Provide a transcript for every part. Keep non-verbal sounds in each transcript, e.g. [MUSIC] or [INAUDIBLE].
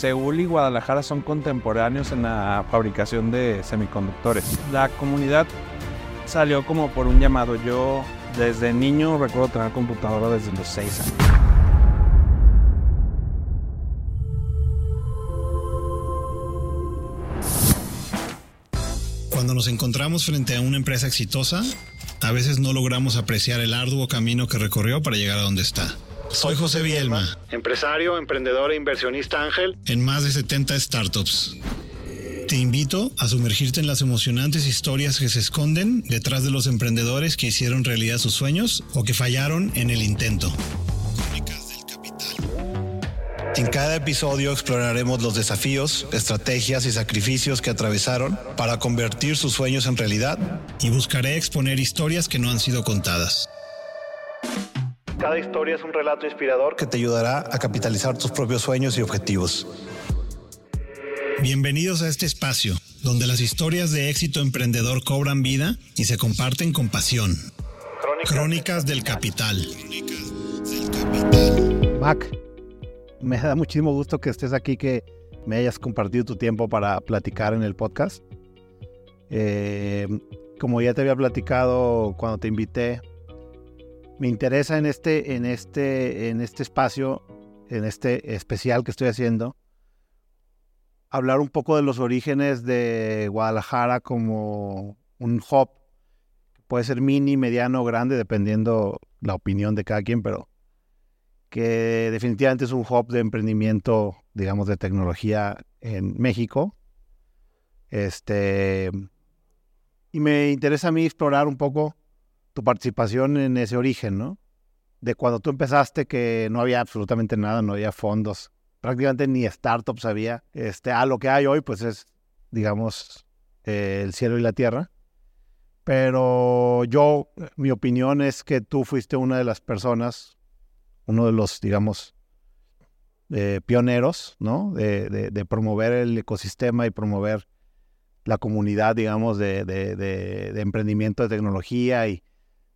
Seúl y Guadalajara son contemporáneos en la fabricación de semiconductores. La comunidad salió como por un llamado. Yo desde niño recuerdo tener computadora desde los 6 años. Cuando nos encontramos frente a una empresa exitosa, a veces no logramos apreciar el arduo camino que recorrió para llegar a donde está. Soy José Bielma, empresario, emprendedor e inversionista ángel en más de 70 startups. Te invito a sumergirte en las emocionantes historias que se esconden detrás de los emprendedores que hicieron realidad sus sueños o que fallaron en el intento. En cada episodio exploraremos los desafíos, estrategias y sacrificios que atravesaron para convertir sus sueños en realidad y buscaré exponer historias que no han sido contadas. Cada historia es un relato inspirador que te ayudará a capitalizar tus propios sueños y objetivos. Bienvenidos a este espacio, donde las historias de éxito emprendedor cobran vida y se comparten con pasión. Crónicas, del Capital. Mac, me da muchísimo gusto que estés aquí, que me hayas compartido tu tiempo para platicar en el podcast. Eh, como ya te había platicado cuando te invité, me interesa en este, en este, en este espacio, en este especial que estoy haciendo, hablar un poco de los orígenes de Guadalajara como un hub. Puede ser mini, mediano o grande, dependiendo la opinión de cada quien, pero que definitivamente es un hub de emprendimiento, digamos, de tecnología en México. Este, y me interesa a mí explorar un poco tu participación en ese origen, ¿no? De cuando tú empezaste que no había absolutamente nada, no había fondos, prácticamente ni startups había. Este, a lo que hay hoy, pues es, digamos, eh, el cielo y la tierra. Pero yo, mi opinión es que tú fuiste una de las personas, uno de los, digamos, eh, pioneros, ¿no? De, de, promover el ecosistema y promover la comunidad, digamos, de, de emprendimiento de tecnología y,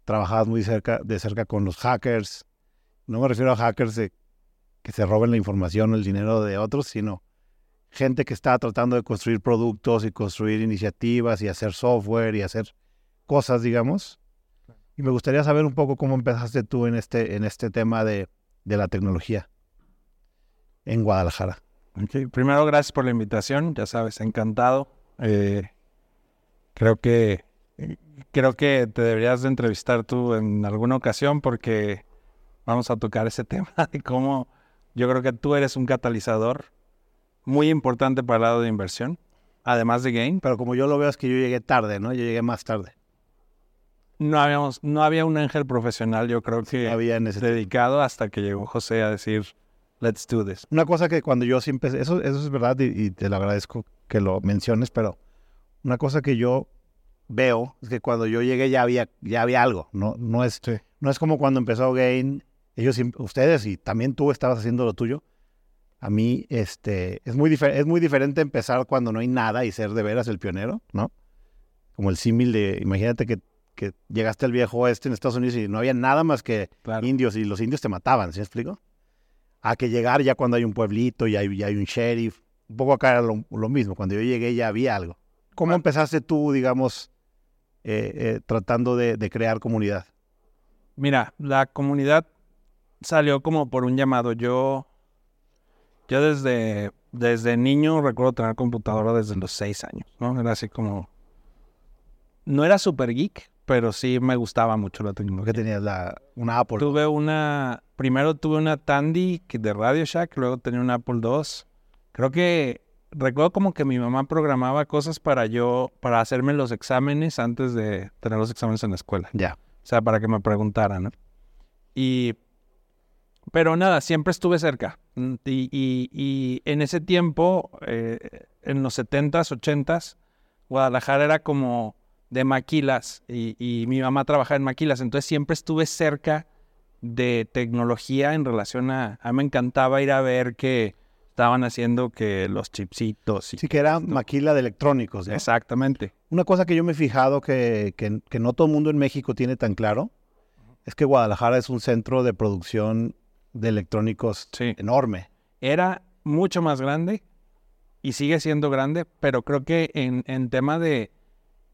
trabajabas muy cerca, de cerca con los hackers. No me refiero a hackers de que se roben la información o el dinero de otros, sino gente que está tratando de construir productos y construir iniciativas y hacer software y hacer cosas, digamos. Y me gustaría saber un poco cómo empezaste tú en este, en este tema de, de la tecnología en Guadalajara. Primero, gracias por la invitación. Ya sabes, encantado. Eh, creo que creo que te deberías de entrevistar tú en alguna ocasión porque vamos a tocar ese [LAUGHS] tema de cómo yo creo que tú eres un catalizador muy importante para el lado de inversión, además de game. Pero como yo lo veo es que yo llegué tarde, ¿no? Yo llegué más tarde. No habíamos, no había un ángel profesional, yo creo que había en ese dedicado hasta que llegó José a decir, let's do this. Una cosa que cuando yo siempre, eso, eso es verdad y, y te lo agradezco que lo menciones, pero una cosa que yo veo es que cuando yo llegué ya había, ya había algo. No, no, es, no es como cuando empezó Gain, ellos, ustedes y también tú estabas haciendo lo tuyo. A mí este, es, muy es muy diferente empezar cuando no hay nada y ser de veras el pionero, ¿no? Como el símil de, imagínate que, que, llegaste al viejo oeste en Estados Unidos y no había nada más que indios y los indios te mataban, ¿sí me explico? A que llegar ya cuando hay un pueblito y hay, hay un sheriff. Un poco acá era lo, lo, mismo, cuando yo llegué ya había algo. ¿Cómo empezaste tú, digamos, eh, eh, tratando de, crear comunidad? Mira, la comunidad salió como por un llamado. Yo, yo desde, desde niño recuerdo tener computadora desde los seis años, ¿no? Era así como... No era super geek, pero sí me gustaba mucho la tecnología. ¿Qué tenías? La, una Apple. Tuve una... Primero tuve una Tandy de Radio Shack, luego tenía una Apple II. Creo que recuerdo como que mi mamá programaba cosas para yo, para hacerme los exámenes antes de tener los exámenes en la escuela. Ya. O sea, para que me preguntaran, ¿no? Y, pero nada, siempre estuve cerca. Mm, y, y, en ese tiempo, eh, en los 70s, 80s, Guadalajara era como de maquilas y, y mi mamá trabajaba en maquilas, entonces siempre estuve cerca de tecnología en relación a, a mí me encantaba ir a ver que estaban haciendo que los chipsitos. Y sí, que era maquila de electrónicos. Exactamente. Una cosa que yo me he fijado que, que, no todo el mundo en México tiene tan claro es que Guadalajara es un centro de producción de electrónicos enorme. Era, mucho más grande y sigue siendo grande, pero creo que en, en tema de,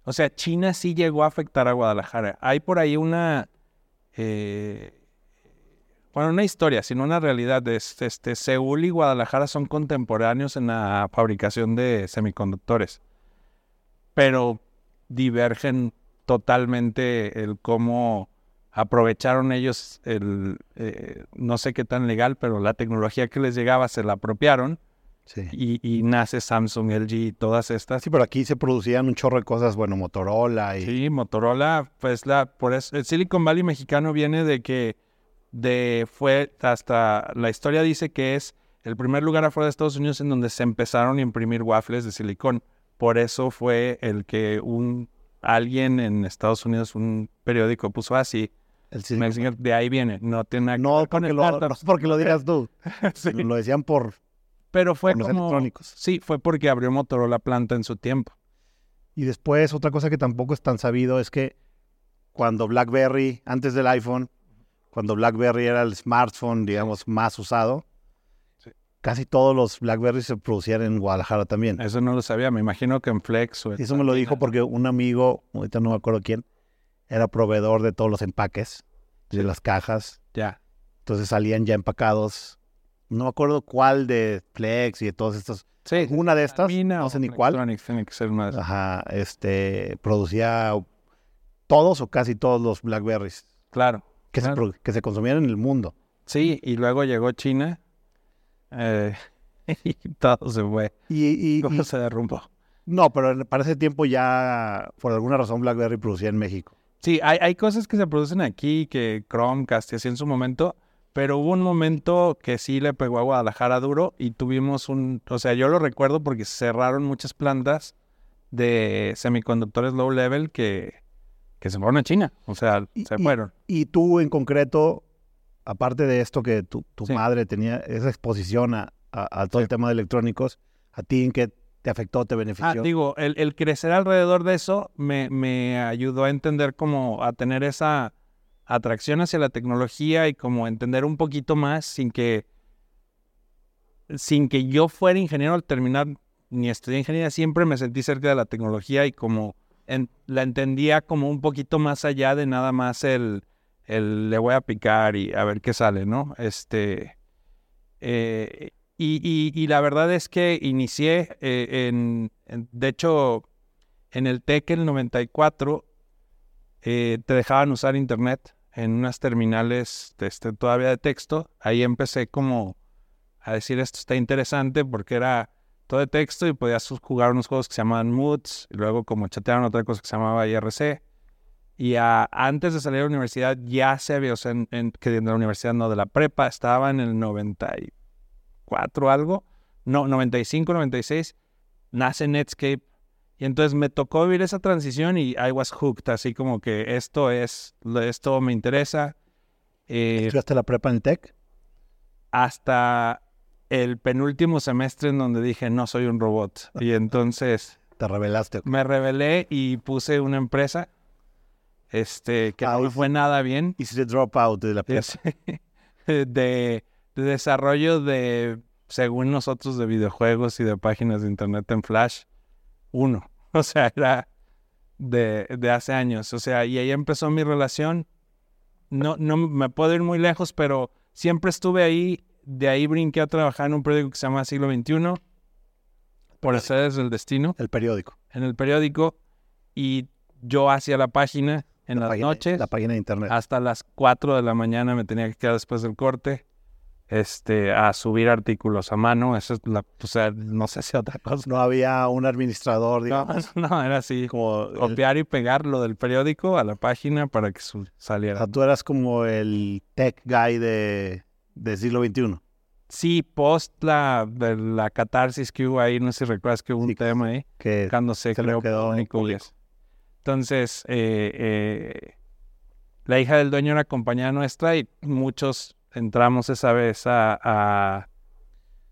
o sea, China sí llegó a afectar a Guadalajara. Hay por ahí una, eh, bueno, una historia, sino una realidad. De, este, Seúl y Guadalajara son contemporáneos en la fabricación de semiconductores, pero divergen totalmente el cómo aprovecharon ellos el, eh, no sé qué tan legal, pero la tecnología que les llegaba se la apropiaron. Y, nace Samsung, LG y todas estas. Sí, pero aquí se producían un chorro de cosas, bueno, Motorola y... Sí, Motorola, pues la, por eso, el Silicon Valley mexicano viene de que de fue hasta la historia dice que es el primer lugar afuera de Estados Unidos en donde se empezaron a imprimir waffles de silicón. Por eso fue el que un alguien en Estados Unidos, un periódico puso así. El de ahí viene, no tiene nada no, [LAUGHS] porque lo, no porque lo digas tú. [LAUGHS] Lo decían por, Pero fue como, electrónicos. Sí, fue porque abrió Motorola planta en su tiempo. Y después, otra cosa que tampoco es tan sabido es que cuando BlackBerry, antes del iPhone, cuando BlackBerry era el smartphone, digamos, más usado, casi todos los BlackBerry se producían en Guadalajara también. Eso no lo sabía, me imagino que en Flex. O Eso me lo dijo porque un amigo, ahorita no me acuerdo quién, era proveedor de todos los empaques, de las cajas. Ya. Entonces salían ya empacados. No me acuerdo cuál de Flex y de todos estos. Sí. Una de estas, no sé ni cuál. Tiene que ser una de Ajá, este, producía todos o casi todos los Blackberries. Claro que, Se, que se consumían en el mundo. Sí, y luego llegó China eh, [LAUGHS] y todo se fue. Y, y, [LAUGHS] se derrumbó. No, pero para ese tiempo ya, por alguna razón, BlackBerry producía en México. Sí, hay, hay cosas que se producen aquí, que Chromecast y así en su momento, pero hubo un momento que sí le pegó a Guadalajara duro y tuvimos un, o sea, yo lo recuerdo porque cerraron muchas plantas de semiconductores low level que que se fueron a China, o sea, se fueron. Y, tú en concreto, aparte de esto que tu, madre tenía esa exposición a, todo el tema de electrónicos, ¿a ti en qué te afectó, te benefició? Ah, digo, el, crecer alrededor de eso me, me ayudó a entender cómo, a tener esa atracción hacia la tecnología y como entender un poquito más sin que, sin que yo fuera ingeniero al terminar ni estudié ingeniería, siempre me sentí cerca de la tecnología y como la entendía como un poquito más allá de nada más el, el le voy a picar y a ver qué sale, ¿no? Este, eh, y, y, la verdad es que inicié eh, en, de hecho, en el TEC el 94 eh, te dejaban usar internet en unas terminales este, todavía de texto. Ahí empecé como a decir esto está interesante porque era de texto y podías jugar unos juegos que se llamaban Moods, y luego como chatearon otra cosa que se llamaba IRC. Y antes de salir a la universidad ya se había, o sea, en, que de la universidad no, de la prepa, estaba en el 94 algo, no, 95, 96, nace Netscape. Y entonces me tocó vivir esa transición y I was hooked, así como que esto es, esto me interesa. Eh, ¿Estudiaste la prepa en Tech? Hasta el penúltimo semestre en donde dije, no soy un robot. Y [LAUGHS] entonces... Te revelaste. Me revelé y puse una empresa este, que no fue nada bien. Hiciste dropout de la [LAUGHS] empresa. de, de desarrollo de, según nosotros, de videojuegos y de páginas de internet en Flash. Uno. [LAUGHS] O sea, era de, de hace años. O sea, y ahí empezó mi relación. No, no me puedo ir muy lejos, pero siempre estuve ahí de ahí brinqué a trabajar en un periódico que se llama Siglo XXI, por hacer el destino. El periódico. En el periódico. Y yo hacía la página en las noches. La página de internet. Hasta las 4 de la mañana me tenía que quedar después del corte. Este, a subir artículos a mano, eso es la, o sea, no sé si otra cosa. No había un administrador, digamos. [LAUGHS] No, era así, como copiar y pegar lo del periódico a la página para que saliera. O sea, tú eras como el tech guy de, del siglo XXI. Sí, post la, de la catarsis que hubo ahí, no sé si recuerdas que hubo un tema ahí, que cuando se, creó quedó Entonces, eh, eh, la hija del dueño era compañera nuestra y muchos entramos esa vez a, a,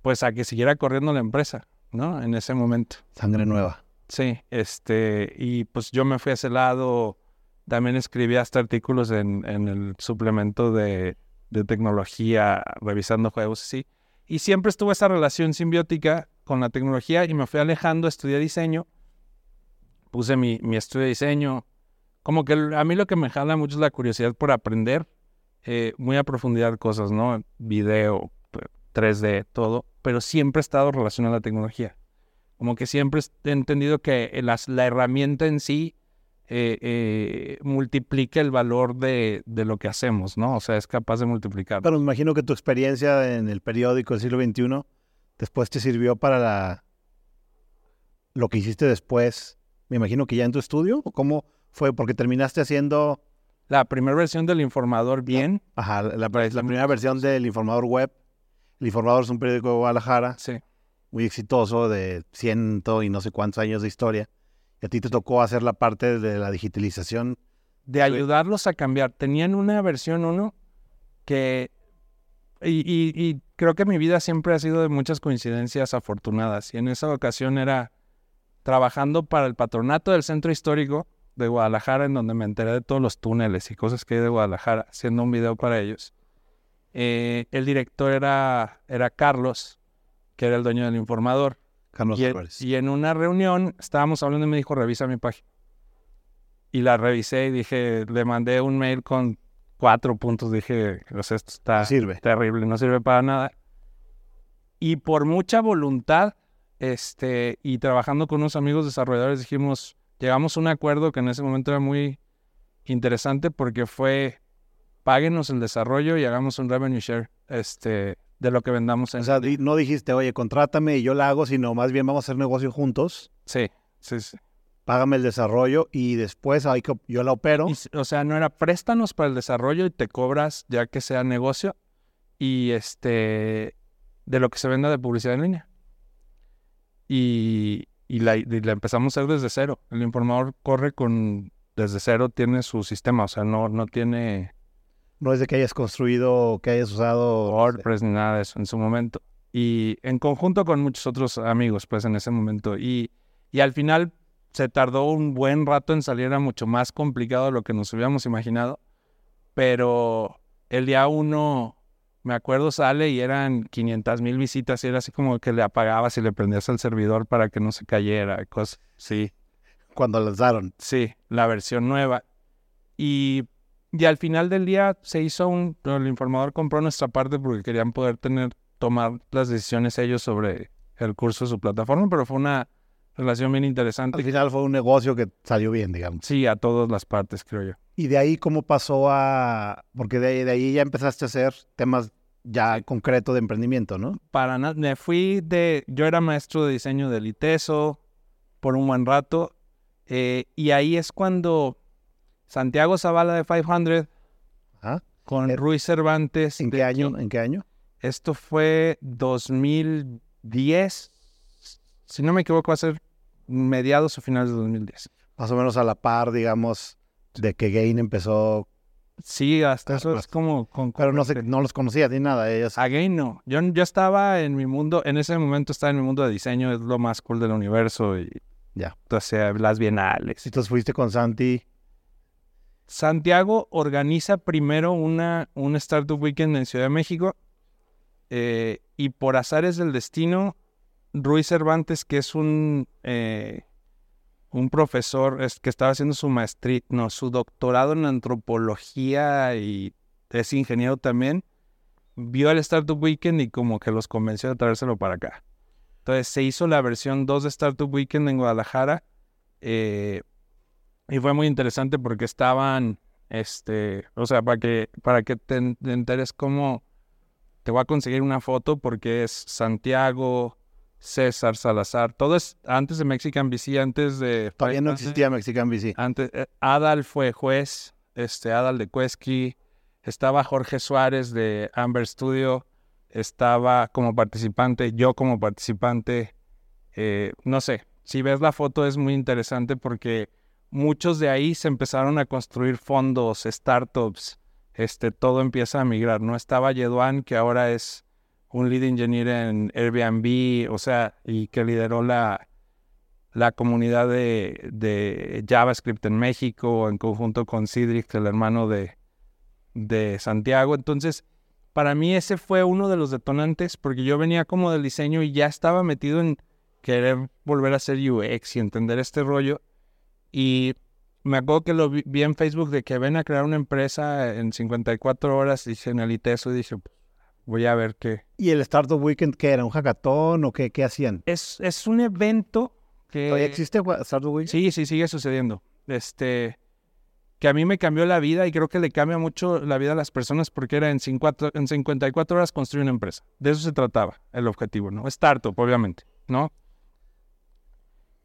pues a que siguiera corriendo la empresa, ¿no? En ese momento. Sangre nueva. Sí, este, y pues yo me fui a ese lado, también escribí hasta artículos en, en el suplemento de de tecnología, revisando juegos, sí. y siempre estuvo esa relación simbiótica con la tecnología y me fui alejando, estudié diseño, puse mi, mi estudio de diseño. Como que a mí lo que me jala mucho es la curiosidad por aprender eh, muy a profundidad cosas, ¿no? Video, 3D, todo, pero siempre he estado relacionado a la tecnología. Como que siempre he entendido que la herramienta en sí eh, eh, multiplica el valor de, de, lo que hacemos, ¿no? O sea, es capaz de multiplicar. Pero me imagino que tu experiencia en el periódico del siglo XXI después te sirvió para la, lo que hiciste después. Me imagino que ya en tu estudio, ¿o cómo fue? Porque terminaste haciendo la primera versión del Informador bien. Ajá, la, primera versión del Informador web. El Informador es un periódico de Guadalajara. Sí. Muy exitoso, de ciento y no sé cuántos años de historia. Y a ti te tocó hacer la parte de la digitalización. De ayudarlos a cambiar. Tenían una versión uno que... Y, y creo que mi vida siempre ha sido de muchas coincidencias afortunadas. Y en esa ocasión era trabajando para el patronato del centro histórico de Guadalajara en donde me enteré de todos los túneles y cosas que hay de Guadalajara, haciendo un video para ellos. Eh, el director era, era Carlos, que era el dueño del informador. Carlos y, y en una reunión estábamos hablando y me dijo, revisa mi página. Y la revisé y dije, le mandé un mail con cuatro puntos. Dije, esto está terrible, no sirve para nada. Y por mucha voluntad, este, y trabajando con unos amigos desarrolladores, dijimos, llegamos a un acuerdo que en ese momento era muy interesante porque fue páguenos el desarrollo y hagamos un revenue share este, de lo que vendamos. En o sea, no dijiste, oye, contrátame y yo la hago, sino más bien vamos a hacer negocio juntos. Sí, sí, sí. Págame el desarrollo y después hay que, yo la opero. o sea, no era préstanos para el desarrollo y te cobras ya que sea negocio y este de lo que se venda de publicidad en línea. Y, y la, empezamos a hacer desde cero. El informador corre con desde cero, tiene su sistema, o sea, no, no tiene... No es de que hayas construido, que hayas usado... WordPress ni nada de eso en su momento. Y en conjunto con muchos otros amigos, pues en ese momento. Y, y al final se tardó un buen rato en salir, era mucho más complicado de lo que nos hubiéramos imaginado. Pero el día uno me acuerdo sale y eran 500 mil visitas y era así como que le apagabas y le prendías al servidor para que no se cayera, cosas, sí. Cuando lanzaron. Sí, la versión nueva. Y, y al final del día se hizo un, el informador compró nuestra parte porque querían poder tener, tomar las decisiones ellos sobre el curso de su plataforma, pero fue una relación bien interesante. Al final fue un negocio que salió bien, digamos. Sí, a todas las partes, creo yo. Y de ahí, ¿cómo pasó a...? Porque de, de ahí ya empezaste a hacer temas ya concreto de emprendimiento, ¿no? Para nada, me fui de... Yo era maestro de diseño del ITESO por un buen rato. Eh, y ahí es cuando Santiago Zavala de 500 con eh, Ruiz Cervantes. ¿En qué año? ¿En qué año? Esto fue 2010. Si no me equivoco, va a ser mediados o finales de 2010. Más o menos a la par, digamos, de que Gain empezó. Sí, hasta eso es como... pero no, sé, no los conocía ni nada. Ellos. A Gain no. Yo, yo estaba en mi mundo, en ese momento estaba en mi mundo de diseño, es lo más cool del universo y... Ya. Entonces, las bienales. Entonces fuiste con Santi. Santiago organiza primero una, un Startup Weekend en Ciudad de México eh, y por azares del destino, Ruiz Cervantes, que es un eh, un profesor es, que estaba haciendo su maestría, no, su doctorado en antropología y es ingeniero también, vio el Startup Weekend y como que los convenció de traérselo para acá. Entonces se hizo la versión 2 de Startup Weekend en Guadalajara eh, y fue muy interesante porque estaban, este, o sea, para que, para que te enteres cómo te voy a conseguir una foto porque es Santiago, César Salazar. Todo es antes de Mexican VC, antes de... Todavía no existía Mexican VC. Antes, eh, Adal fue juez, este, Adal de Cuesqui. Estaba Jorge Suárez de Amber Studio. Estaba como participante, yo como participante. Eh, no sé, si ves la foto es muy interesante porque muchos de ahí se empezaron a construir fondos, startups. Este, todo empieza a migrar. No estaba Yeduan, que ahora es un lead engineer en Airbnb, o sea, y que lideró la, la comunidad de, de, JavaScript en México en conjunto con Cedric, el hermano de, de Santiago. Entonces, para mí ese fue uno de los detonantes porque yo venía como del diseño y ya estaba metido en querer volver a hacer UX y entender este rollo. Y me acuerdo que lo vi, vi en Facebook de que ven a crear una empresa en 54 horas y analicé eso y dije, voy a ver qué. ¿Y el Startup Weekend qué era? ¿Un hackathon o qué, qué hacían? Es, es un evento que... ¿Todavía existe Startup Weekend? Sí, sí, sigue sucediendo. Este, que a mí me cambió la vida y creo que le cambia mucho la vida a las personas porque era en, 54 en 54 horas construir una empresa. De eso se trataba el objetivo, ¿no? Startup, obviamente, ¿no?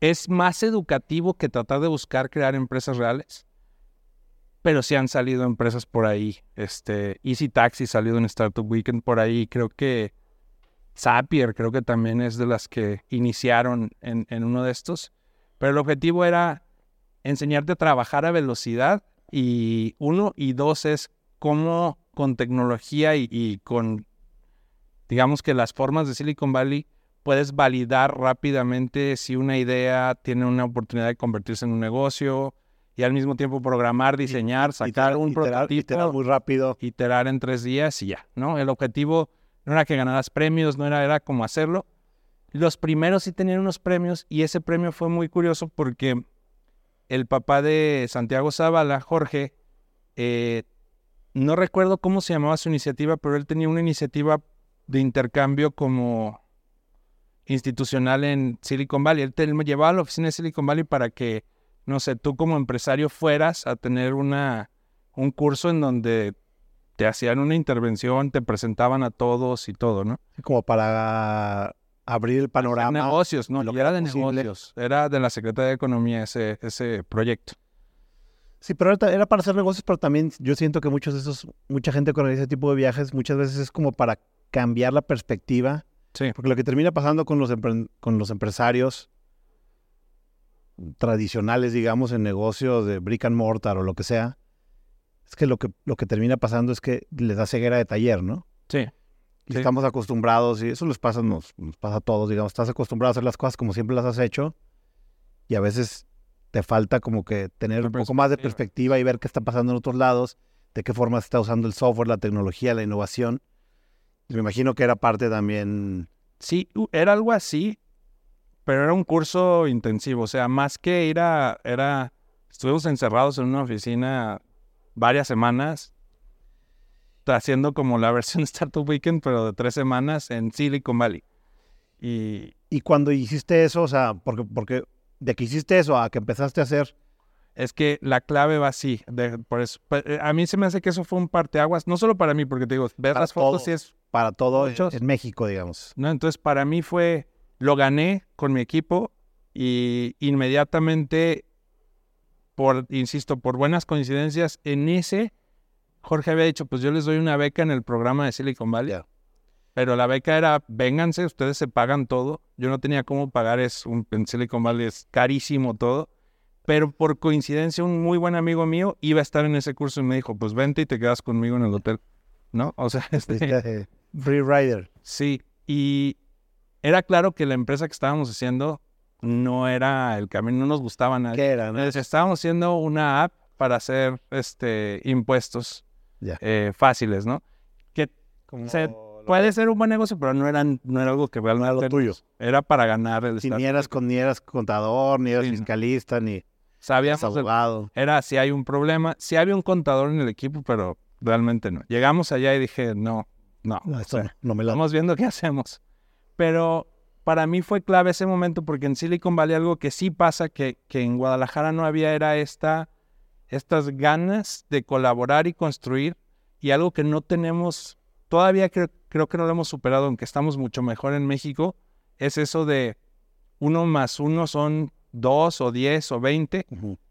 Es más educativo que tratar de buscar crear empresas reales. Pero sí han salido empresas por ahí. Este, Easy Taxi salido en Startup Weekend por ahí. Creo que Zapier creo que también es de las que iniciaron en, en uno de estos. Pero el objetivo era enseñarte a trabajar a velocidad y uno y dos es cómo con tecnología y, y con, digamos que las formas de Silicon Valley, puedes validar rápidamente si una idea tiene una oportunidad de convertirse en un negocio y al mismo tiempo programar, diseñar, sacar un iterar, prototipo iterar muy rápido. iterar en tres días y ya, ¿no? El objetivo no era que ganaras premios, no era, era como hacerlo. Los primeros sí tenían unos premios y ese premio fue muy curioso porque el papá de Santiago Zavala, Jorge, eh, no recuerdo cómo se llamaba su iniciativa, pero él tenía una iniciativa de intercambio como institucional en Silicon Valley. Él te llevaba a la oficina de Silicon Valley para que, no sé, tú como empresario fueras a tener una, un curso en donde te hacían una intervención, te presentaban a todos y todo, ¿no? Como para abrir el panorama. negocios, no, lo y que era de posible. negocios, era de la Secretaría de Economía ese, ese proyecto. Sí, pero era, era para hacer negocios, pero también yo siento que muchos de esos, mucha gente con ese tipo de viajes, muchas veces es como para cambiar la perspectiva. Sí. Porque lo que termina pasando con los, con los empresarios tradicionales, digamos, en negocios de brick and mortar o lo que sea, es que lo que, lo que termina pasando es que les da ceguera de taller, ¿no? Sí. Y Sí. estamos acostumbrados, y eso les pasa, nos, nos pasa a todos, digamos, estás acostumbrado a hacer las cosas como siempre las has hecho, y a veces te falta como que tener un poco más de perspectiva. perspectiva y ver qué está pasando en otros lados, de qué forma se está usando el software, la tecnología, la innovación. Y me imagino que era parte también, Sí, era algo así, pero era un curso intensivo. O sea, más que ir a. Era, estuvimos encerrados en una oficina varias semanas, haciendo como la [LAUGHS] versión Startup Weekend, pero de tres semanas en Silicon Valley. Y y cuando hiciste eso, o sea, porque, porque de que hiciste eso a que empezaste a hacer, es que la clave va así. de- por eso, eh, a mí se me hace que eso fue un parteaguas, no solo para mí, porque te digo, ver las fotos sí es para todo Muchos. en México, digamos. ¿no? Entonces, para mí fue, lo gané con mi equipo y inmediatamente, por, insisto, por buenas coincidencias, en ese, Jorge había dicho, pues yo les doy una beca en el programa de Silicon Valley. Ya. Pero la beca era, vénganse, ustedes se pagan todo. Yo no tenía cómo pagar, es un, en Silicon Valley es carísimo todo. Pero por coincidencia, un muy buen amigo mío iba a estar en ese curso y me dijo, pues vente y te quedas conmigo en el hotel. ¿No? O sea, [LAUGHS] este, Free Rider. Sí, y era claro que la empresa que estábamos haciendo no era el camino, no nos gustaba nada. ¿Qué era? no? Estábamos haciendo una app para hacer este impuestos eh, fáciles, ¿no? Que Como se- lo- puede ser un buen negocio, pero no, eran, no era algo que realmente lo tuyo. era para ganar el Si ni eras, con, ni eras contador, ni eras Sí, no. fiscalista, ni Sabíamos el- abogado. era si hay un problema, si había un contador en el equipo, pero realmente no. Llegamos allá y dije, no, no. No, o esto sea, no, no me la... Estamos viendo qué hacemos. Pero para mí fue clave ese momento porque en Silicon Valley algo que sí pasa que, que en Guadalajara no había era esta, estas ganas de colaborar y construir y algo que no tenemos, todavía creo, creo que no lo hemos superado, aunque estamos mucho mejor en México, es eso de uno más uno son dos o diez o veinte,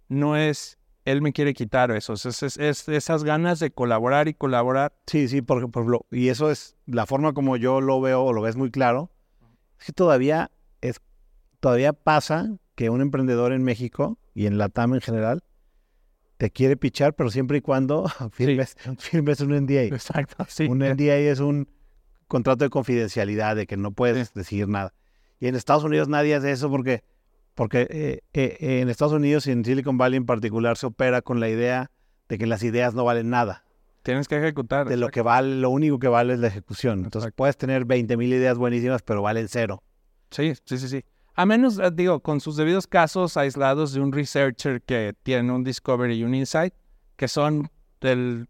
no es él me quiere quitar eso, es, es- es esas ganas de colaborar y colaborar. Sí, sí, porque, por ejemplo, y eso es la forma como yo lo veo o lo ves muy claro, es que todavía es, todavía pasa que un emprendedor en México y en Latam en general te quiere pichar, pero siempre y cuando [LAUGHS] firmes, firmes un NDA. Exacto, sí. Un NDA es un contrato de confidencialidad, de que no puedes decir nada. Y en Estados Unidos nadie hace eso porque, porque eh, eh, en Estados Unidos y en Silicon Valley en particular se opera con la idea de que las ideas no valen nada. Tienes que ejecutar. de lo que vale, lo único que vale es la ejecución. Entonces Exacto. puedes tener 20 mil ideas buenísimas, pero valen cero. Sí, sí, sí, sí. A menos, eh, digo, con sus debidos casos aislados de un researcher que tiene un discovery y un insight, que son del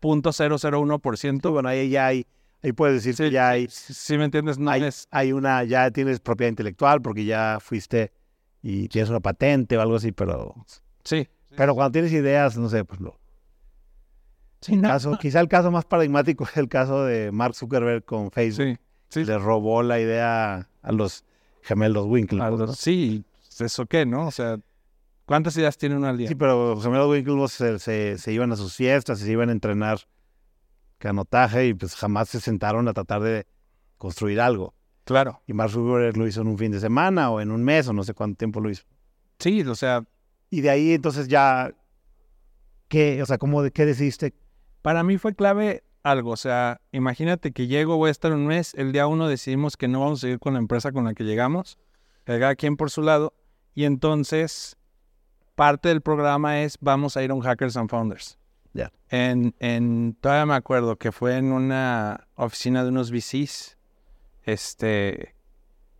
punto 001%. Bueno, ahí ya hay, ahí puedes decir que Sí, ya hay, Si si me entiendes, no hay, es... hay una, ya tienes propiedad intelectual porque ya fuiste y tienes una patente o algo así, pero, Sí. pero cuando tienes ideas, no sé, pues lo, Sí, no. caso, quizá el caso más paradigmático es el caso de Mark Zuckerberg con Facebook. Sí, sí. Le robó la idea a los gemelos Winklevoss. Algo- ¿no? Sí, ¿eso qué, no? O sea, ¿cuántas ideas tiene uno al día? Sí, pero los gemelos Winklevoss se, se, se iban a sus fiestas se iban a entrenar canotaje y pues jamás se sentaron a tratar de construir algo. Claro. Y Mark Zuckerberg lo hizo en un fin de semana o en un mes o no sé cuánto tiempo lo hizo. Sí, o sea, Y de ahí entonces ya, ¿qué? O sea, ¿cómo, de- ¿qué decidiste? para mí fue clave algo. O sea, imagínate que llego, voy a estar un mes, el día uno decidimos que no vamos a seguir con la empresa con la que llegamos, cada quien por su lado, y entonces parte del programa es vamos a ir a un Hackers and Founders. Ya. En, en, todavía me acuerdo que fue en una oficina de unos VCs, este,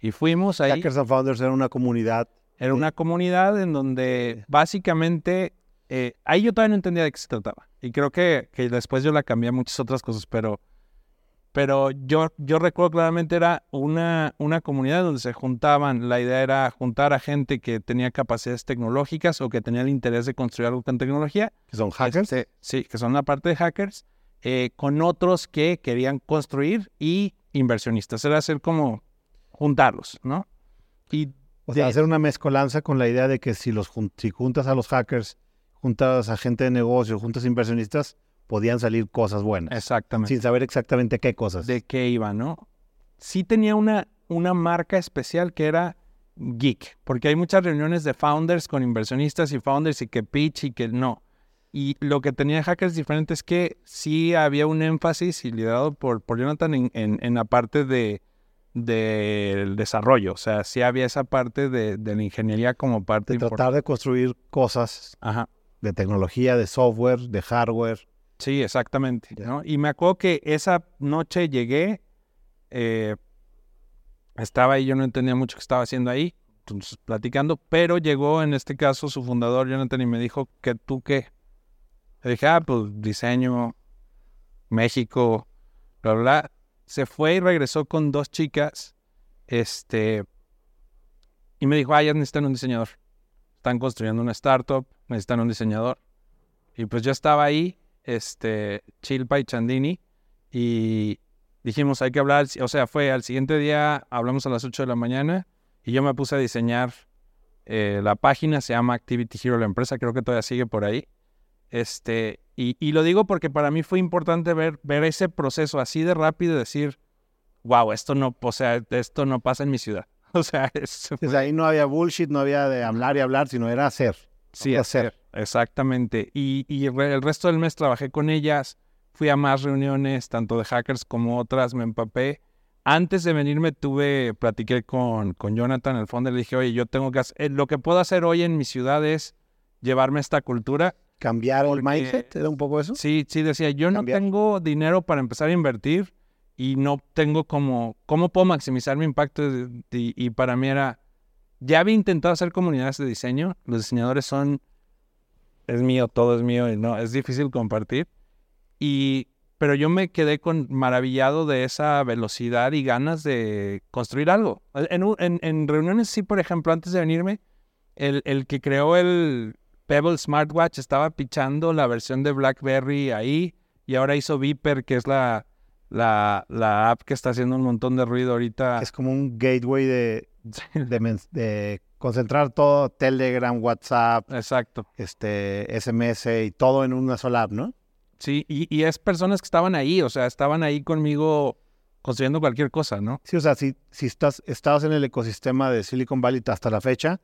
y fuimos ahí. Hackers and Founders era una comunidad. Era una comunidad en donde básicamente, eh, ahí yo todavía no entendía de qué se trataba. Y creo que, que después yo la cambié a muchas otras cosas, pero, pero yo, yo recuerdo claramente era una, una comunidad donde se juntaban, la idea era juntar a gente que tenía capacidades tecnológicas o que tenía el interés de construir algo con tecnología. que son hackers. Este, sí, que son la parte de hackers, eh, con otros que querían construir y inversionistas. Era hacer como juntarlos, ¿no? Y O sea, hacer una mezcolanza con la idea de que si, los si juntas a los hackers, juntas a gente de negocio, juntas inversionistas, podían salir cosas buenas. Exactamente. Sin saber exactamente qué cosas. de qué iba, ¿no? Sí tenía una, una marca especial que era geek, porque hay muchas reuniones de founders con inversionistas y founders y que pitch y que no. Y lo que tenía Hackers diferente es que sí había un énfasis y liderado por, por Jonathan en, en- en la parte de del desarrollo, o sea, sí había esa parte de, de la ingeniería como parte de tratar de construir cosas Ajá. de tecnología, de software, de hardware. Sí, exactamente. Y me acuerdo que esa noche llegué, eh, estaba ahí, yo no entendía mucho qué estaba haciendo ahí, entonces, platicando, pero llegó en este caso su fundador, Jonathan, y me dijo que tú qué. Le dije, ah, pues diseño, México, bla, bla, bla. Se fue y regresó con dos chicas, este, y me dijo, ah, ya necesitan un diseñador. Están construyendo una startup, necesitan un diseñador. Y pues yo estaba ahí, este, Chilpa y Chandini, y dijimos, hay que hablar, o sea, fue al siguiente día, hablamos a las 8 de la mañana, y yo me puse a diseñar eh, la página, se llama Activity Hero la empresa, creo que todavía sigue por ahí. Este, y, y lo digo porque para mí fue importante ver, ver ese proceso así de rápido y decir, wow, esto no, o sea, esto no pasa en mi ciudad. [LAUGHS] O sea, es, Desde ahí no había bullshit, no había de hablar y hablar, sino era hacer. Sí, hacer. Exactamente. Y, y el resto del mes trabajé con ellas, fui a más reuniones, tanto de hackers como otras, me empapé. Antes de venirme tuve, platiqué con, con Jonathan, el fondo, le dije, oye, yo tengo que hacer, eh, lo que puedo hacer hoy en mi ciudad es llevarme esta cultura. Cambiar el mindset, ¿era un poco eso? Sí, sí, decía, yo no tengo dinero para empezar a invertir y no tengo como, ¿cómo puedo maximizar mi impacto? Y, y para mí era, ya había intentado hacer comunidades de diseño, los diseñadores son, es mío, todo es mío y no, es difícil compartir. Y, pero yo me quedé con maravillado de esa velocidad y ganas de construir algo. En, en- en reuniones, sí, por ejemplo, antes de venirme, el, el que creó el Pebble Smartwatch estaba pichando la versión de BlackBerry ahí y ahora hizo Viper, que es la, la, la app que está haciendo un montón de ruido ahorita. Es como un gateway de, de, mens- de concentrar todo, Telegram, WhatsApp, Exacto. este, SMS y todo en una sola app, ¿no? Sí, y, y es personas que estaban ahí, o sea, estaban ahí conmigo construyendo cualquier cosa, ¿no? Sí, o sea, si, si estás, estás en el ecosistema de Silicon Valley hasta la fecha,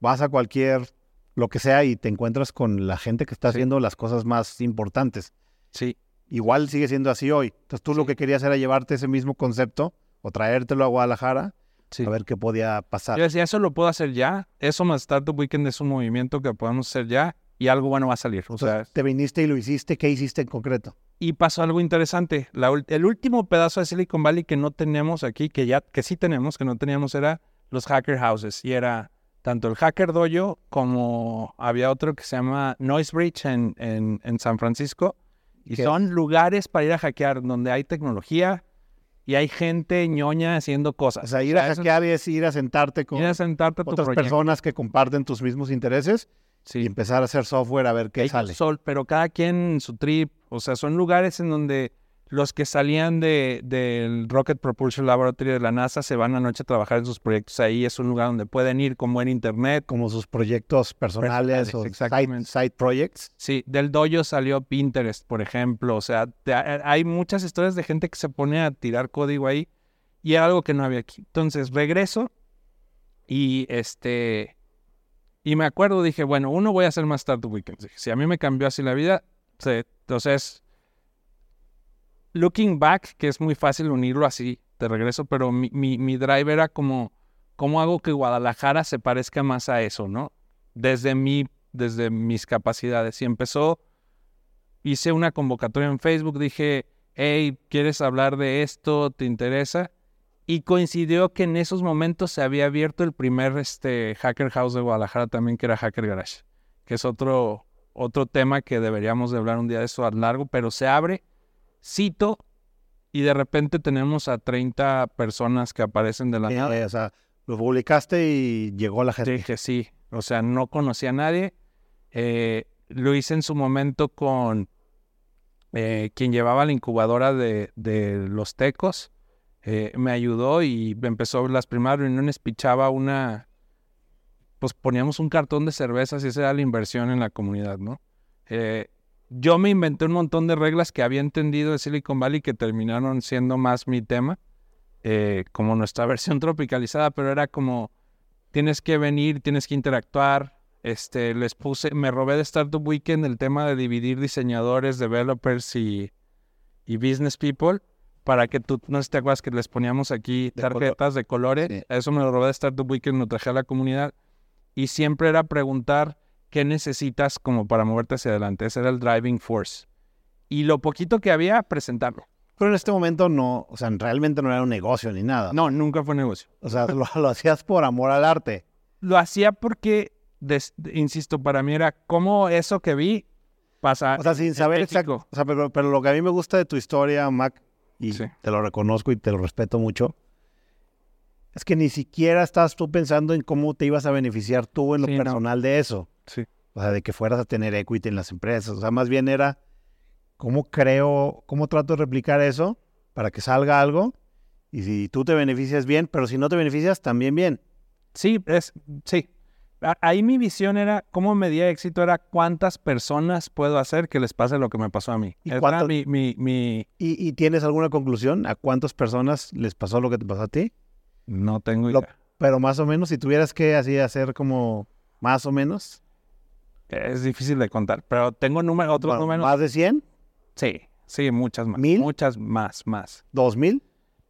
vas a cualquier, lo que sea, y te encuentras con la gente que está Sí. haciendo las cosas más importantes. Sí, Igual sigue siendo así hoy. Entonces tú lo que querías era llevarte ese mismo concepto o traértelo a Guadalajara sí. a ver qué podía pasar. Yo decía, eso lo puedo hacer ya. Eso más Startup Weekend es un movimiento que podemos hacer ya. y algo bueno va a salir. O sea, Te viniste y lo hiciste, ¿qué hiciste en concreto? y pasó algo interesante. La el último pedazo de Silicon Valley que no teníamos aquí, que ya, que sí tenemos, que no teníamos, era los hacker houses. Y era tanto el Hacker Dojo como había otro que se llama Noise Bridge en, en, en San Francisco. Y ¿Qué son lugares para ir a hackear donde hay tecnología y hay gente ñoña haciendo cosas. O sea, ir a eso es- hackear es ir a sentarte con a sentarte a otras personas que comparten tus mismos intereses Sí. y empezar a hacer software a ver qué Ellos sale. sol- pero cada quien en su trip. O sea, son lugares en donde los que salían de, del Rocket Propulsion Laboratory de la NASA se van anoche a trabajar en sus proyectos. Ahí es un lugar donde pueden ir con buen internet. Como sus proyectos personales Personales, o side, side projects. Sí, del dojo salió Pinterest, por ejemplo. O sea, te- hay muchas historias de gente que se pone a tirar código ahí y era algo que no había aquí. Entonces regreso y este. Y me acuerdo, dije, bueno, uno voy a hacer más Startup Weekends. Dije, si a mí me cambió así la vida, entonces. Looking back, que es muy fácil unirlo así, de regreso, pero mi, mi, mi drive era como, ¿cómo hago que Guadalajara se parezca más a eso, no? Desde mi, desde mis capacidades. Y empezó, hice una convocatoria en Facebook, dije, hey, ¿quieres hablar de esto? ¿Te interesa? Y coincidió que en esos momentos se había abierto el primer este, Hacker House de Guadalajara también, que era Hacker Garage, que es otro, otro tema que deberíamos de hablar un día de eso a largo, pero se abre, cito, y de repente tenemos a 30 personas que aparecen de la nada. Eh, o sea, lo publicaste y llegó la gente. Dije sí, o sea, no conocía a nadie. Eh, lo hice en su momento con eh, quien llevaba la incubadora de, de los tecos. Eh, me ayudó y empezó las primeras reuniones, pichaba una, pues poníamos un cartón de cervezas y esa era la inversión en la comunidad, ¿no? Eh, yo me inventé un montón de reglas que había entendido de Silicon Valley que terminaron siendo más mi tema, eh, como nuestra [LAUGHS] versión tropicalizada, pero era como, tienes que venir, tienes que interactuar. Este, les puse, me robé de Startup Weekend el tema de dividir diseñadores, developers y, y business people para que tú, no sé si te acuerdas que les poníamos aquí De color. tarjetas de colores. Sí. Eso me lo robé de Startup Weekend, lo traje a la comunidad. Y siempre era preguntar qué necesitas como para moverte hacia adelante. Ese era el driving force. Y lo poquito que había, presentarlo. Pero en este momento no, o sea, realmente no era un negocio ni nada. No, nunca fue negocio. O sea, lo, lo hacías por amor al arte. Lo hacía porque, des- insisto, para mí era como eso que vi pasa. O sea, sin saber exacto. O sea, pero, pero lo que a mí me gusta de tu historia, Mac, y Sí. te lo reconozco y te lo respeto mucho, es que ni siquiera estás tú pensando en cómo te ibas a beneficiar tú en lo Sí, no. personal de eso. Sí. O sea, de que fueras a tener equity en las empresas. O sea, más bien era cómo creo, cómo trato de replicar eso para que salga algo. Y si tú te beneficias bien, pero si no te beneficias, también bien. Sí, es, sí. Ahí mi visión era, cómo medía éxito, era cuántas personas puedo hacer que les pase lo que me pasó a mí. ¿Y cuántas- mi, mi, mi- ¿Y, y tienes alguna conclusión? ¿A cuántas personas les pasó lo que te pasó a ti? No tengo Lo- idea. Pero más o menos, si tuvieras que así hacer como más o menos, Es difícil de contar, pero tengo número, otros bueno, números. más de 100, Sí, sí, muchas más. ¿Mil? Muchas más, más. 2000.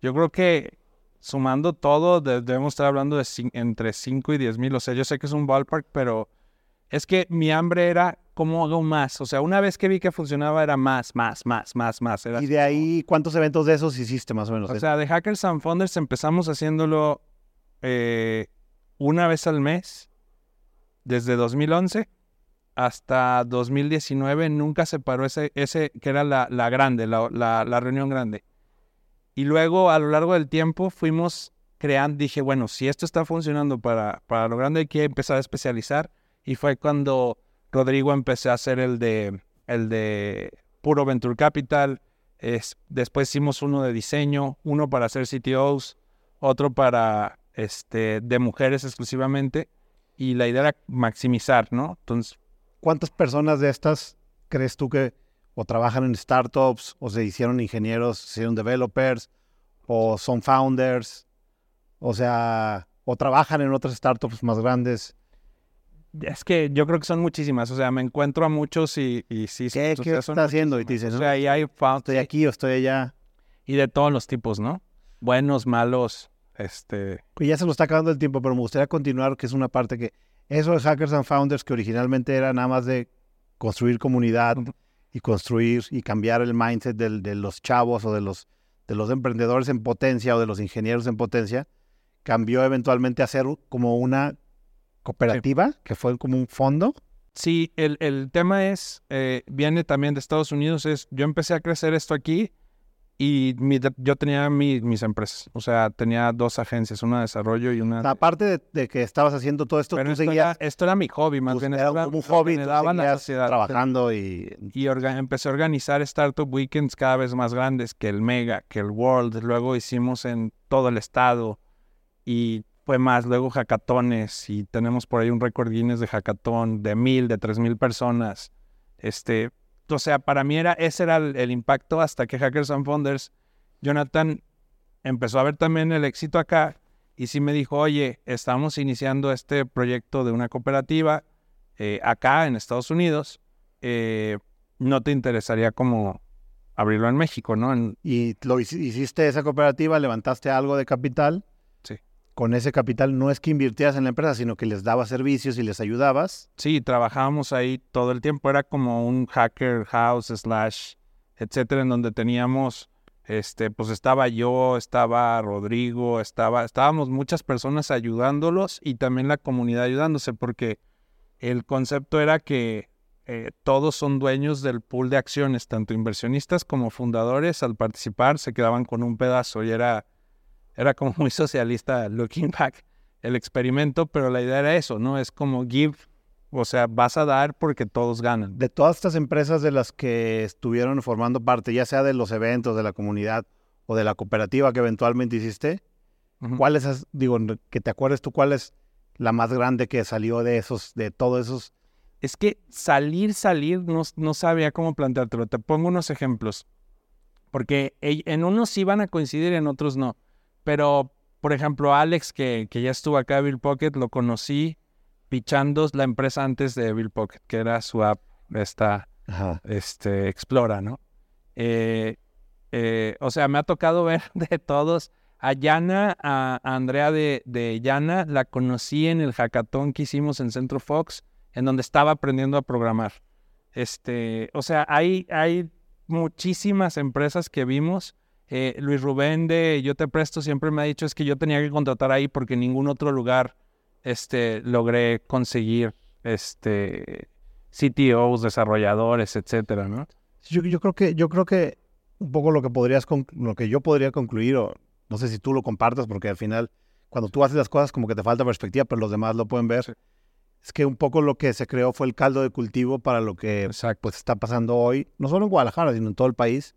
Yo creo que sumando todo, de- debemos estar hablando de entre 5 y 10 mil. O sea, yo sé que es un ballpark, pero es que mi hambre era cómo hago más. O sea, una vez que vi que funcionaba era más, más, más, más, más. Era Y de ahí, ¿cuántos eventos de esos hiciste más o menos? O sea, de Hackers and Founders empezamos haciéndolo eh, una vez al mes, desde 2011 hasta 2019. Nunca se paró ese, que era la, la grande, la, reunión grande. Y luego, a lo largo del tiempo, fuimos creando, dije, bueno, si esto está funcionando para, para lo grande, hay que empezar a especializar. Y fue cuando Rodrigo empecé a hacer el de, el puro Venture Capital. Es, después hicimos uno de diseño, uno para hacer CTOs, otro para este, de mujeres exclusivamente. Y la idea era maximizar, ¿no? Entonces, ¿Cuántas personas de estas crees tú que o trabajan en startups, o se hicieron ingenieros, se hicieron developers, o son founders? O sea, o trabajan en otras startups más grandes. es que yo creo que son muchísimas. O sea, me encuentro a muchos y, y sí. ¿Qué, o qué sea, estás haciendo? Y te muchísimas. dices, O sea, ahí hay found- estoy aquí o estoy allá. y de todos los tipos, ¿no? Buenos, malos, este... Pues ya se nos está acabando el tiempo, pero me gustaría continuar, que es una parte que Eso de Hackers and Founders, que originalmente era nada más de construir comunidad y construir y cambiar el mindset de los chavos o de los, de los emprendedores en potencia o de los ingenieros en potencia, cambió eventualmente a ser como una cooperativa, que fue como un fondo. Sí, el, el tema es, eh, viene también de Estados Unidos, es, yo empecé a crecer esto aquí y yo tenía mis empresas, o sea, tenía dos agencias, una de desarrollo y una... aparte de, que estabas haciendo todo esto, Pero esto, era, esto, era, mi hobby, más bien. Era como un hobby, me daban la sociedad. Trabajando y... Y empecé a organizar Startup Weekends cada vez más grandes que el Mega, que el World. Luego hicimos en todo el estado y fue más. Luego hackatones y tenemos por ahí un récord Guinness de hackatón de mil, de tres mil personas. Este, o sea, para mí era, ese era el, impacto hasta que Hackers and Founders, Jonathan empezó a ver también el éxito acá y sí me dijo, oye, estamos iniciando este proyecto de una cooperativa eh, acá en Estados Unidos, eh, ¿no te interesaría como abrirlo en México, no? y lo hiciste esa cooperativa, levantaste algo de capital con ese capital no es que invirtieras en la empresa, sino que les dabas servicios y les ayudabas. Sí, trabajábamos ahí todo el tiempo. Era como un hacker house slash, etcétera, en donde teníamos, este, pues estaba yo, estaba Rodrigo, estaba, estábamos muchas personas ayudándolos y también la comunidad ayudándose, porque el concepto era que eh, todos son dueños del pool de acciones, tanto inversionistas como fundadores. Al participar se quedaban con un pedazo y era era como muy socialista looking back el experimento, pero la idea era eso, ¿no? Es como give, o sea, vas a dar porque todos ganan. De todas estas empresas de las que estuvieron formando parte, ya sea de los eventos, de la comunidad o de la cooperativa que eventualmente hiciste, ¿cuál es, digo, que te acuerdes tú, cuál es la más grande que salió de esos, de todos esos? Es que salir, salir, no, no sabía cómo planteártelo. Te pongo unos ejemplos. Porque en unos iban a coincidir, en otros no. Pero, por ejemplo, Alex, que, que ya estuvo acá, Bill Pocket, lo conocí pichando la empresa antes de Bill Pocket, que era su app, esta, este, Explora, ¿no? Eh, eh, o sea, me ha tocado [LAUGHS] ver de todos. A Yana, a, Andrea de, de Yana, la conocí en el hackathon que hicimos en Centro Fox, en donde estaba aprendiendo a programar. Este, o sea, hay, hay muchísimas empresas que vimos eh, Luis Rubén de Yo Te Presto siempre me ha dicho es que yo tenía que contratar ahí porque en ningún otro lugar este, logré conseguir este, CTOs, desarrolladores, etcétera, ¿no? Yo, yo, creo que, yo creo que un poco lo que podrías, lo que yo podría concluir, o no sé si tú lo compartas, porque al final, cuando tú haces las cosas como que te falta perspectiva, pero los demás lo pueden ver, es que un poco lo que se creó fue el caldo de cultivo para lo que pues, está pasando hoy, no solo en Guadalajara, sino en todo el país,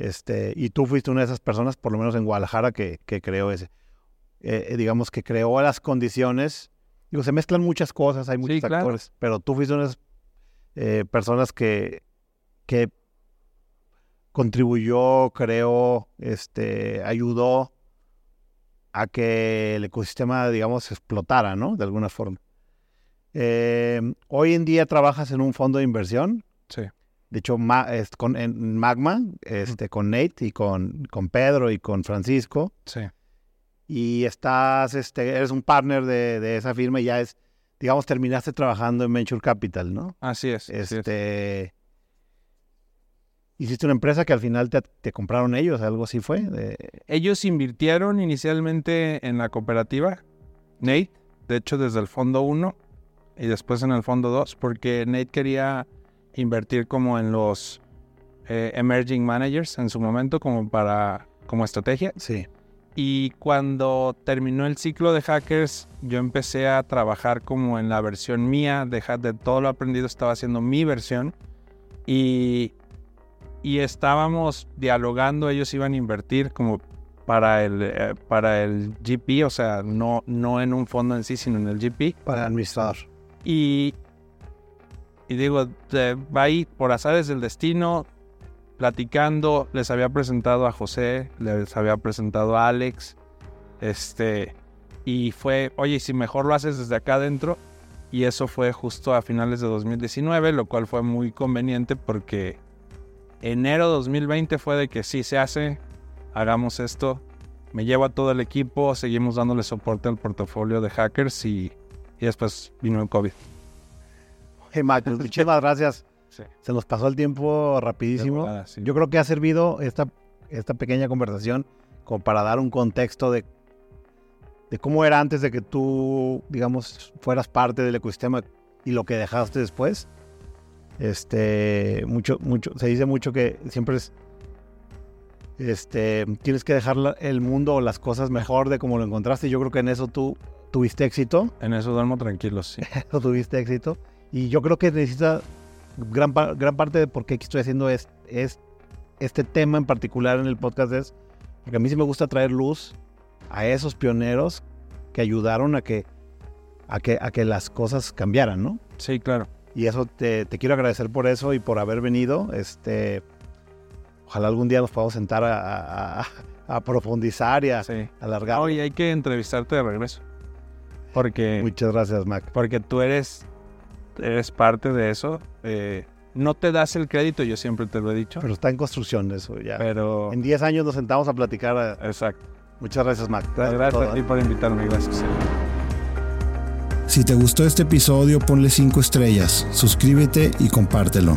este, y tú fuiste una de esas personas, por lo menos en Guadalajara, que, creó ese. Eh, eh, digamos que creó las condiciones. Digo, se mezclan muchas cosas, hay muchos factores, pero tú fuiste una de esas eh, personas que, que contribuyó, creó, este, ayudó a que el ecosistema, digamos, explotara, ¿no? De alguna forma. hoy en día trabajas en un fondo de inversión. Sí. De hecho, con, en Magma, este, con Nate y con, con Pedro y con Francisco. Sí. Y estás, este, eres un partner de, esa firma y ya es, digamos, terminaste trabajando en Venture Capital, ¿no? Así es. Este, Hiciste una empresa que al final te, compraron ellos, algo así fue. Ellos invirtieron inicialmente en la cooperativa, Nate, de hecho desde el fondo 1 y después en el fondo 2, porque Nate quería invertir como en los eh, emerging managers en su momento como para como estrategia. Sí. Y cuando terminó el ciclo de hackers, yo empecé a trabajar como en la versión mía de, de todo lo aprendido, estaba haciendo mi versión. Y, y estábamos dialogando, ellos iban a invertir como para el, eh, para el GP, o sea, no, no en un fondo en sí, sino en el GP. Para administrar. Y, y digo, va ahí por azares del destino, platicando, les había presentado a José, les había presentado a Alex, este, y fue, oye, si mejor lo haces desde acá adentro, y eso fue justo a finales de 2019, lo cual fue muy conveniente porque enero 2020 fue de que sí se hace, hagamos esto, me llevo a todo el equipo, seguimos dándole soporte al portafolio de hackers y, Y después vino el COVID. Hey, Mac, pues, muchísimas [LAUGHS] gracias. Sí. Se nos pasó el tiempo rapidísimo. Sí. Yo creo que ha servido esta, esta pequeña conversación como para dar un contexto de, de cómo era antes de que tú, digamos, fueras parte del ecosistema y lo que dejaste después. Este, mucho, mucho, se dice mucho que siempre es, este, tienes que dejar el mundo o las cosas mejor de como lo encontraste. Yo creo que en eso tú tuviste éxito En eso duermo tranquilo, sí. [LAUGHS] tuviste éxito. Y yo creo que necesita gran, gran parte de por qué estoy haciendo es, es este tema en particular en el podcast es porque a mí sí me gusta traer luz a esos pioneros que ayudaron a que a que, a que las cosas cambiaran, ¿no? Sí, claro. Y eso te, te quiero agradecer por eso y por haber venido. Este, ojalá algún día nos podamos sentar a, a- a- a profundizar y a Sí. alargar. Oye, hay que entrevistarte de regreso. Porque, Muchas gracias, Mac. porque tú eres, eres parte de eso. eh, no te das el crédito, yo siempre te lo he dicho. Pero está en construcción eso ya. Pero, En 10 años nos sentamos a platicar. a- exacto. Muchas gracias, Mac. Gracias por a ti por invitarme. Gracias. Si te gustó este episodio, ponle 5 estrellas, suscríbete y compártelo.